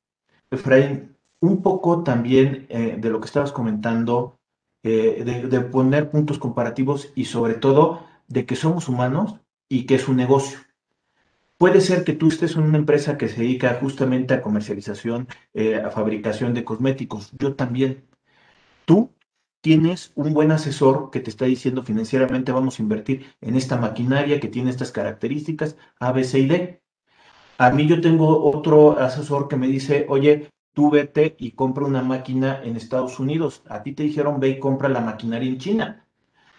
Efraín, un poco también eh, de lo que estabas comentando, eh, de, poner puntos comparativos y sobre todo de que somos humanos y que es un negocio. Puede ser que tú estés en una empresa que se dedica justamente a comercialización, eh, a fabricación de cosméticos. Yo también. Tú tienes un buen asesor que te está diciendo financieramente vamos a invertir en esta maquinaria que tiene estas características A, B, C y D. A mí yo tengo otro asesor que me dice, oye, tú vete y compra una máquina en Estados Unidos. A ti te dijeron, ve y compra la maquinaria en China.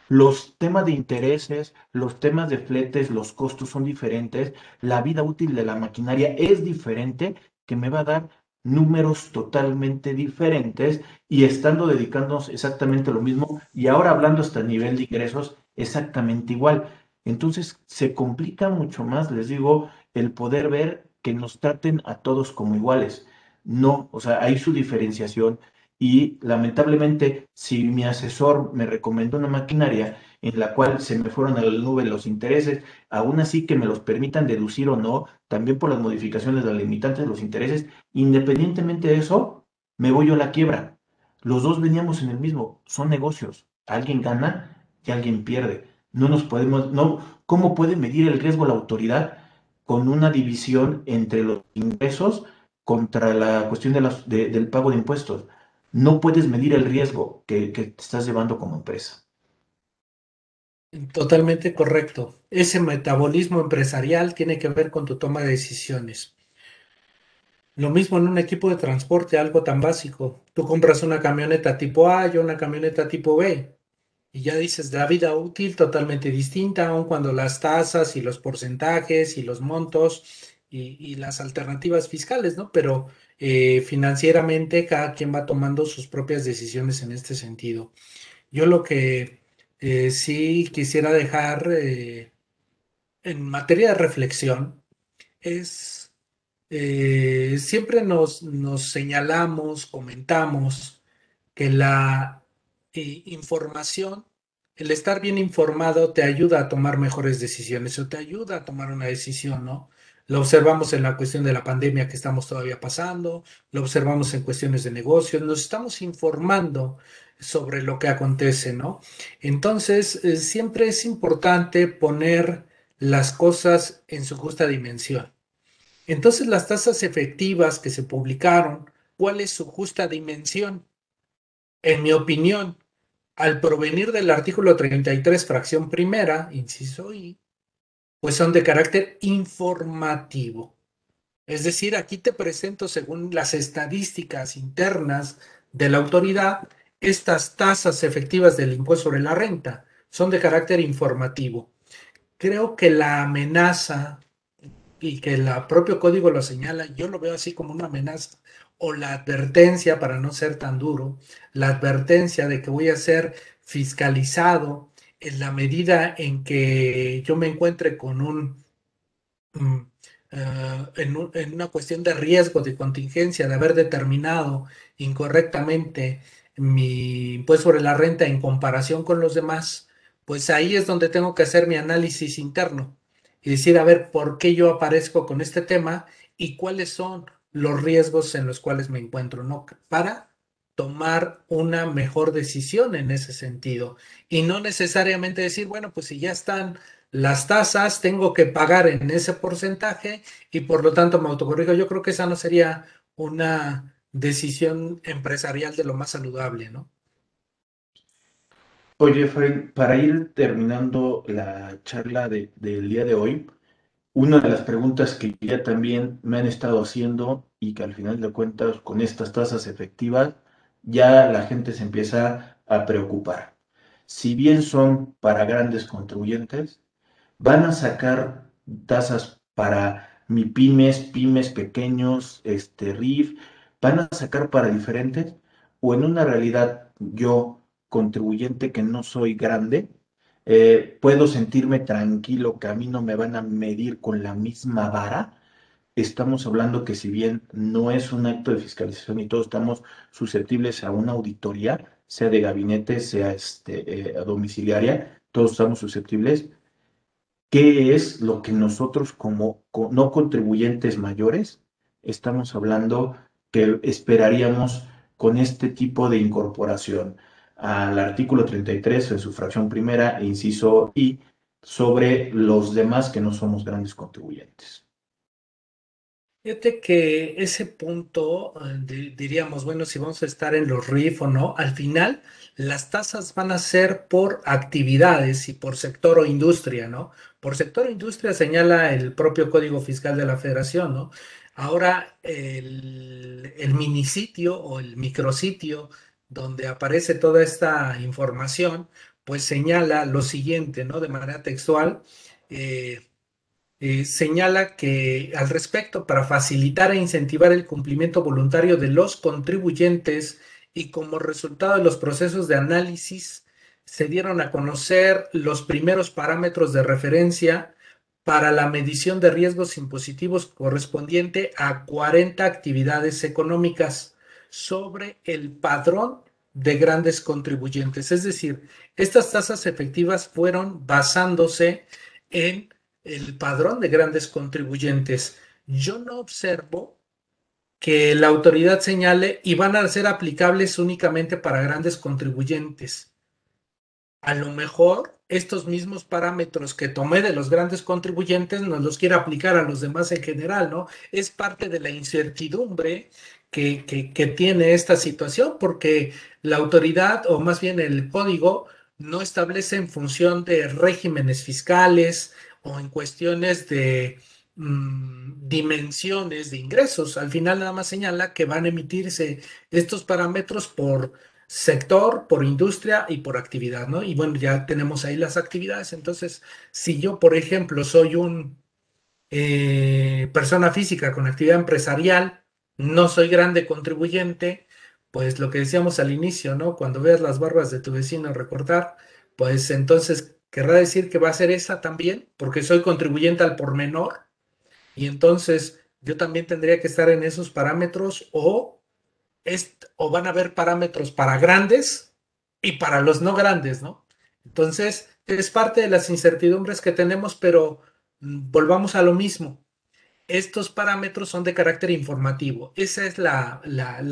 Los temas de intereses, los temas de fletes, los costos son diferentes, la vida útil de la maquinaria es diferente, que me va a dar números totalmente diferentes y estando dedicándonos exactamente lo mismo y ahora hablando hasta el nivel de ingresos exactamente igual. Entonces se complica mucho más, les digo, el poder ver que nos traten a todos como iguales. No, o sea, hay su diferenciación y lamentablemente si mi asesor me recomendó una maquinaria en la cual se me fueron a la nube los intereses, aún así que me los permitan deducir o no, también por las modificaciones de los limitantes de los intereses, independientemente de eso, me voy yo a la quiebra. Los dos veníamos en el mismo, son negocios, alguien gana y alguien pierde. No nos podemos, no, ¿cómo puede medir el riesgo la autoridad con una división entre los ingresos contra la cuestión de del pago de impuestos? no puedes medir el riesgo que, te estás llevando como empresa. Totalmente correcto. Ese metabolismo empresarial tiene que ver con tu toma de decisiones. Lo mismo en un equipo de transporte, algo tan básico. Tú compras una camioneta tipo A y una camioneta tipo B. Y ya dices, la vida útil totalmente distinta, aun cuando las tasas y los porcentajes y los montos y, y las alternativas fiscales, ¿no? Pero eh, financieramente cada quien va tomando sus propias decisiones en este sentido. Yo lo que eh, sí quisiera dejar eh, en materia de reflexión es, siempre nos, nos señalamos, comentamos que la información el estar bien informado te ayuda a tomar mejores decisiones o te ayuda a tomar una decisión, ¿no? Lo observamos en la cuestión de la pandemia que estamos todavía pasando, lo observamos en cuestiones de negocios, nos estamos informando sobre lo que acontece, ¿no? Entonces, eh, siempre es importante poner las cosas en su justa dimensión. Entonces, las tasas efectivas que se publicaron, ¿cuál es su justa dimensión? En mi opinión, al provenir del artículo 33, fracción primera, inciso I, pues son de carácter informativo. Es decir, aquí te presento, según las estadísticas internas de la autoridad, estas tasas efectivas del impuesto sobre la renta son de carácter informativo. Creo que la amenaza y que el propio código lo señala, yo lo veo así como una amenaza o la advertencia, para no ser tan duro, la advertencia de que voy a ser fiscalizado en la medida en que yo me encuentre con un mm, eh, en, una cuestión de riesgo, de contingencia, de haber determinado incorrectamente mi impuesto sobre la renta en comparación con los demás, pues ahí es donde tengo que hacer mi análisis interno y decir, a ver, ¿por qué yo aparezco con este tema y cuáles son los riesgos en los cuales me encuentro, ¿no? Para tomar una mejor decisión en ese sentido y no necesariamente decir, bueno, pues si ya están las tasas, tengo que pagar en ese porcentaje y por lo tanto me autocorrijo. Yo creo que esa no sería una decisión empresarial de lo más saludable, ¿no? Oye, Fred, para ir terminando la charla del día de hoy, una de las preguntas que ya también me han estado haciendo y que al final de cuentas con estas tasas efectivas ya la gente se empieza a preocupar. Si bien son para grandes contribuyentes, van a sacar tasas para mi pymes, pymes pequeños, este RIF, van a sacar para diferentes o en una realidad yo contribuyente que no soy grande, eh, puedo sentirme tranquilo que a mí no me van a medir con la misma vara. Estamos hablando que si bien no es un acto de fiscalización y todos estamos susceptibles a una auditoría, sea de gabinete, sea este, eh, domiciliaria, todos estamos susceptibles. ¿Qué es lo que nosotros como no contribuyentes mayores estamos hablando que esperaríamos con este tipo de incorporación? al artículo 33 en su fracción primera inciso I sobre los demás que no somos grandes contribuyentes. Fíjate que ese punto, eh, diríamos, bueno, si vamos a estar en los RIF o no, al final las tasas van a ser por actividades y por sector o industria, ¿no? Por sector o industria señala el propio Código Fiscal de la Federación, ¿no? Ahora, el, el minisitio o el micrositio donde aparece toda esta información, pues señala lo siguiente, ¿no? De manera textual, eh, eh, señala que al respecto, para facilitar e incentivar el cumplimiento voluntario de los contribuyentes y como resultado de los procesos de análisis, se dieron a conocer los primeros parámetros de referencia para la medición de riesgos impositivos correspondiente a 40 actividades económicas sobre el padrón de grandes contribuyentes. Es decir, estas tasas efectivas fueron basándose en el padrón de grandes contribuyentes. Yo no observo que la autoridad señale y van a ser aplicables únicamente para grandes contribuyentes. A lo mejor estos mismos parámetros que tomé de los grandes contribuyentes nos los quiere aplicar a los demás en general, ¿no? Es parte de la incertidumbre que, que, tiene esta situación, porque la autoridad, o más bien el código, no establece en función de regímenes fiscales o en cuestiones de mm, dimensiones de ingresos. Al final nada más señala que van a emitirse estos parámetros por sector, por industria y por actividad, ¿no? Y bueno, ya tenemos ahí las actividades. Entonces, si yo, por ejemplo, soy un eh, persona física con actividad empresarial, no soy grande contribuyente, pues lo que decíamos al inicio, ¿no? Cuando veas las barbas de tu vecino recortar, pues entonces querrá decir que va a ser esa también, porque soy contribuyente al por menor, y entonces yo también tendría que estar en esos parámetros o, o van a haber parámetros para grandes y para los no grandes, ¿no? Entonces, es parte de las incertidumbres que tenemos, pero mm, volvamos a lo mismo estos parámetros son de carácter informativo. Esa es la,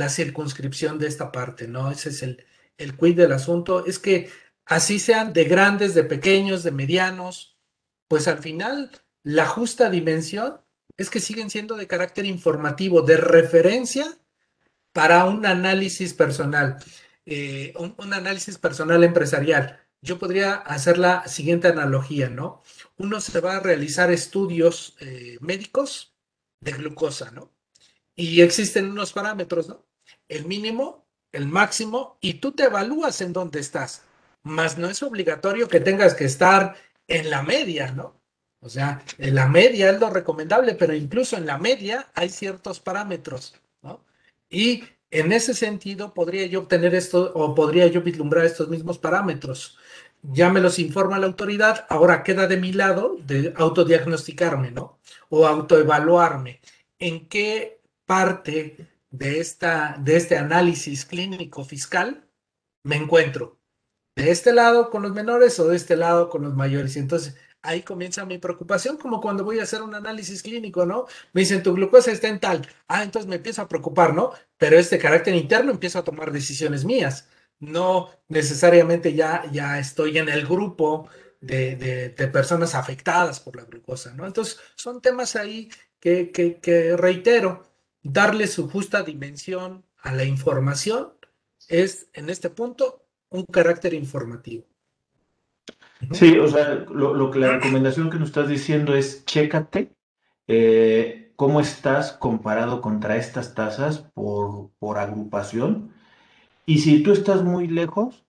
circunscripción de esta parte, ¿no? Ese es el, el quid del asunto. Es que así sean de grandes, de pequeños, de medianos, pues al final la justa dimensión es que siguen siendo de carácter informativo, de referencia para un análisis personal, eh, un, análisis personal empresarial. Yo podría hacer la siguiente analogía, ¿no? Uno se va a realizar estudios eh, médicos de glucosa, ¿no? Y existen unos parámetros, ¿no? El mínimo, el máximo, y tú te evalúas en dónde estás. Más no es obligatorio que tengas que estar en la media, ¿no? O sea, en la media es lo recomendable, pero incluso en la media hay ciertos parámetros, ¿no? Y en ese sentido podría yo obtener esto o podría yo vislumbrar estos mismos parámetros. ya me los informa la autoridad, ahora queda de mi lado de autodiagnosticarme, ¿no? O autoevaluarme. ¿En qué parte de, esta, de este análisis clínico fiscal me encuentro? ¿De este lado con los menores o de este lado con los mayores? Y entonces ahí comienza mi preocupación, como cuando voy a hacer un análisis clínico, ¿no? Me dicen, tu glucosa está en tal. Ah, entonces me empiezo a preocupar, ¿no? Pero este carácter interno empiezo a tomar decisiones mías no necesariamente ya, ya estoy en el grupo de, personas afectadas por la glucosa, ¿no? Entonces, son temas ahí que, que, reitero, darle su justa dimensión a la información es, en este punto, un carácter informativo. Sí, o sea, lo, que la recomendación que nos estás diciendo es chécate eh, cómo estás comparado contra estas tasas por, por agrupación y si tú estás muy lejos,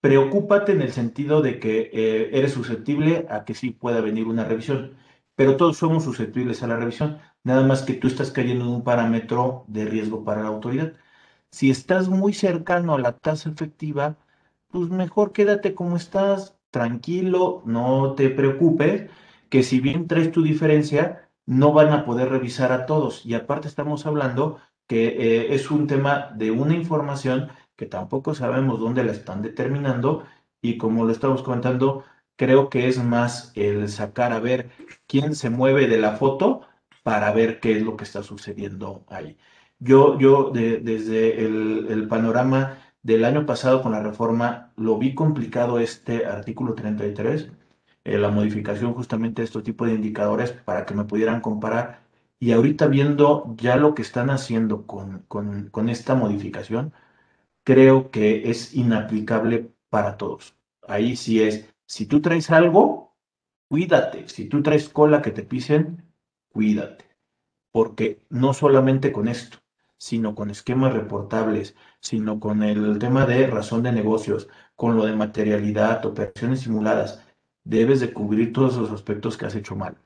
preocúpate en el sentido de que eh, eres susceptible a que sí pueda venir una revisión, pero todos somos susceptibles a la revisión, nada más que tú estás cayendo en un parámetro de riesgo para la autoridad. Si estás muy cercano a la tasa efectiva, pues mejor quédate como estás, tranquilo, no te preocupes, que si bien traes tu diferencia, no van a poder revisar a todos. Y aparte estamos hablando que eh, es un tema de una información que tampoco sabemos dónde la están determinando y como lo estamos comentando, creo que es más el sacar a ver quién se mueve de la foto para ver qué es lo que está sucediendo ahí. Yo, yo desde el, panorama del año pasado con la reforma lo vi complicado este artículo 33, eh, la modificación justamente de estos tipos de indicadores para que me pudieran comparar y ahorita viendo ya lo que están haciendo con, con, esta modificación, creo que es inaplicable para todos. Ahí sí es, si tú traes algo, cuídate. Si tú traes cola que te pisen, cuídate. Porque no solamente con esto, sino con esquemas reportables, sino con el tema de razón de negocios, con lo de materialidad, operaciones simuladas, debes de cubrir todos los aspectos que has hecho mal.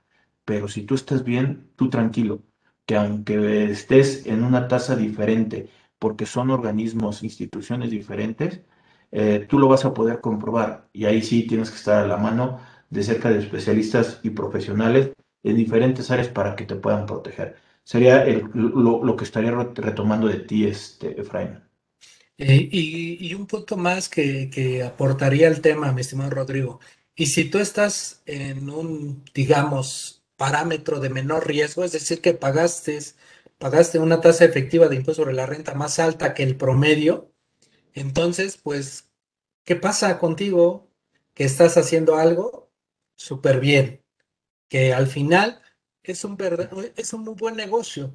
Pero si tú estás bien, tú tranquilo, que aunque estés en una tasa diferente, porque son organismos, instituciones diferentes, eh, tú lo vas a poder comprobar. Y ahí sí tienes que estar a la mano de cerca de especialistas y profesionales en diferentes áreas para que te puedan proteger. Sería lo, que estaría retomando de ti, este, Efraín. Eh, y, un punto más que, que aportaría al tema, mi estimado Rodrigo. Y si tú estás en un, digamos, parámetro de menor riesgo, es decir, que pagaste, pagaste una tasa efectiva de impuesto sobre la renta más alta que el promedio, entonces, pues, ¿qué pasa contigo? Que estás haciendo algo súper bien, que al final es un, es un muy buen negocio.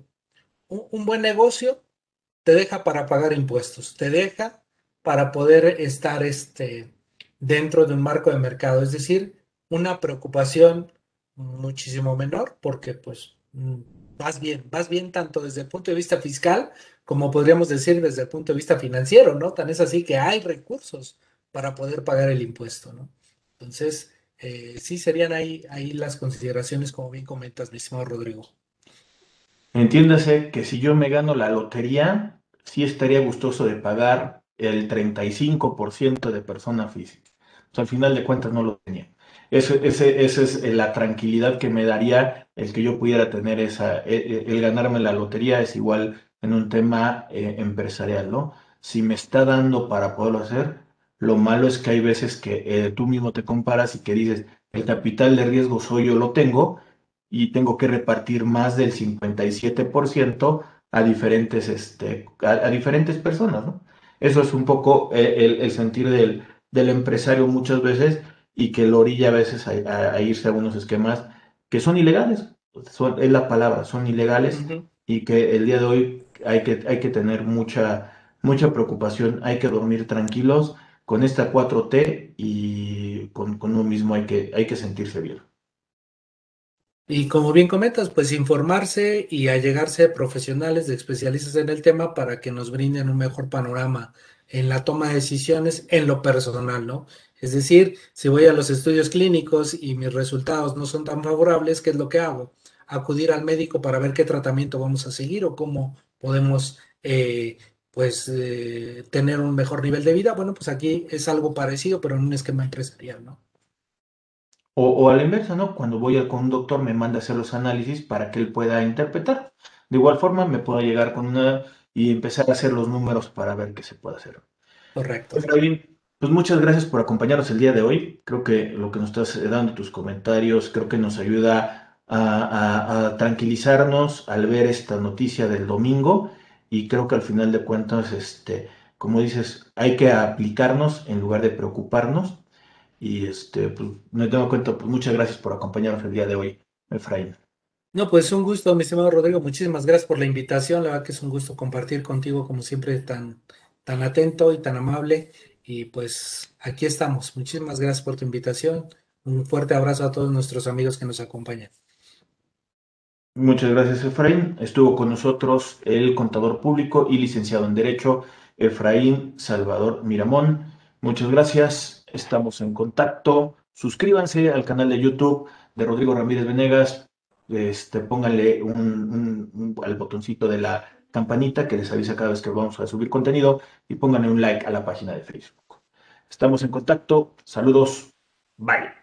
Un, buen negocio te deja para pagar impuestos, te deja para poder estar este, dentro de un marco de mercado, es decir, una preocupación muchísimo menor porque pues vas bien, vas bien tanto desde el punto de vista fiscal como podríamos decir desde el punto de vista financiero, ¿no? Tan es así que hay recursos para poder pagar el impuesto, ¿no? Entonces, eh, sí serían ahí, ahí las consideraciones, como bien comentas, mi estimado Rodrigo. Entiéndase que si yo me gano la lotería, sí estaría gustoso de pagar el 35% de persona física. O sea, al final de cuentas no lo tenía. Esa es la tranquilidad que me daría el que yo pudiera tener esa, e, e, el, ganarme la lotería es igual en un tema eh, empresarial, ¿no? Si me está dando para poderlo hacer, lo malo es que hay veces que eh, tú mismo te comparas y que dices, el capital de riesgo soy yo lo tengo y tengo que repartir más del 57% a diferentes, este, a, diferentes personas, ¿no? Eso es un poco eh, el, el sentir del, del empresario muchas veces y que lo orilla a veces a, irse a unos esquemas que son ilegales, son, es la palabra, son ilegales y que el día de hoy hay que, hay que tener mucha, mucha preocupación, hay que dormir tranquilos con esta 4T y con, uno mismo hay que, hay que sentirse bien. Y como bien comentas, pues informarse y allegarse a profesionales de especialistas en el tema para que nos brinden un mejor panorama en la toma de decisiones en lo personal, ¿no? Es decir, si voy a los estudios clínicos y mis resultados no son tan favorables, ¿qué es lo que hago? Acudir al médico para ver qué tratamiento vamos a seguir o cómo podemos eh, pues eh, tener un mejor nivel de vida. Bueno, pues aquí es algo parecido, pero en un esquema empresarial, ¿no? O, o a la inversa, ¿no? Cuando voy a, con un doctor me manda a hacer los análisis para que él pueda interpretar. De igual forma, me puedo llegar con una y empezar a hacer los números para ver qué se puede hacer. Correcto. Pues muchas gracias por acompañarnos el día de hoy. Creo que lo que nos estás dando, tus comentarios, creo que nos ayuda a, tranquilizarnos al ver esta noticia del domingo y creo que al final de cuentas, este, como dices, hay que aplicarnos en lugar de preocuparnos. Y este, pues, me tengo cuenta, pues muchas gracias por acompañarnos el día de hoy, Efraín. No, pues un gusto, mi estimado Rodrigo. Muchísimas gracias por la invitación. La verdad que es un gusto compartir contigo, como siempre, tan, tan atento y tan amable. Y pues aquí estamos. Muchísimas gracias por tu invitación. Un fuerte abrazo a todos nuestros amigos que nos acompañan. Muchas gracias, Efraín. Estuvo con nosotros el contador público y licenciado en Derecho, Efraín Salvador Miramón. Muchas gracias. Estamos en contacto. Suscríbanse al canal de YouTube de Rodrigo Ramírez Venegas. Este, pónganle un, al botoncito de la campanita que les avisa cada vez que vamos a subir contenido y pónganle un like a la página de Facebook. Estamos en contacto. Saludos. Bye.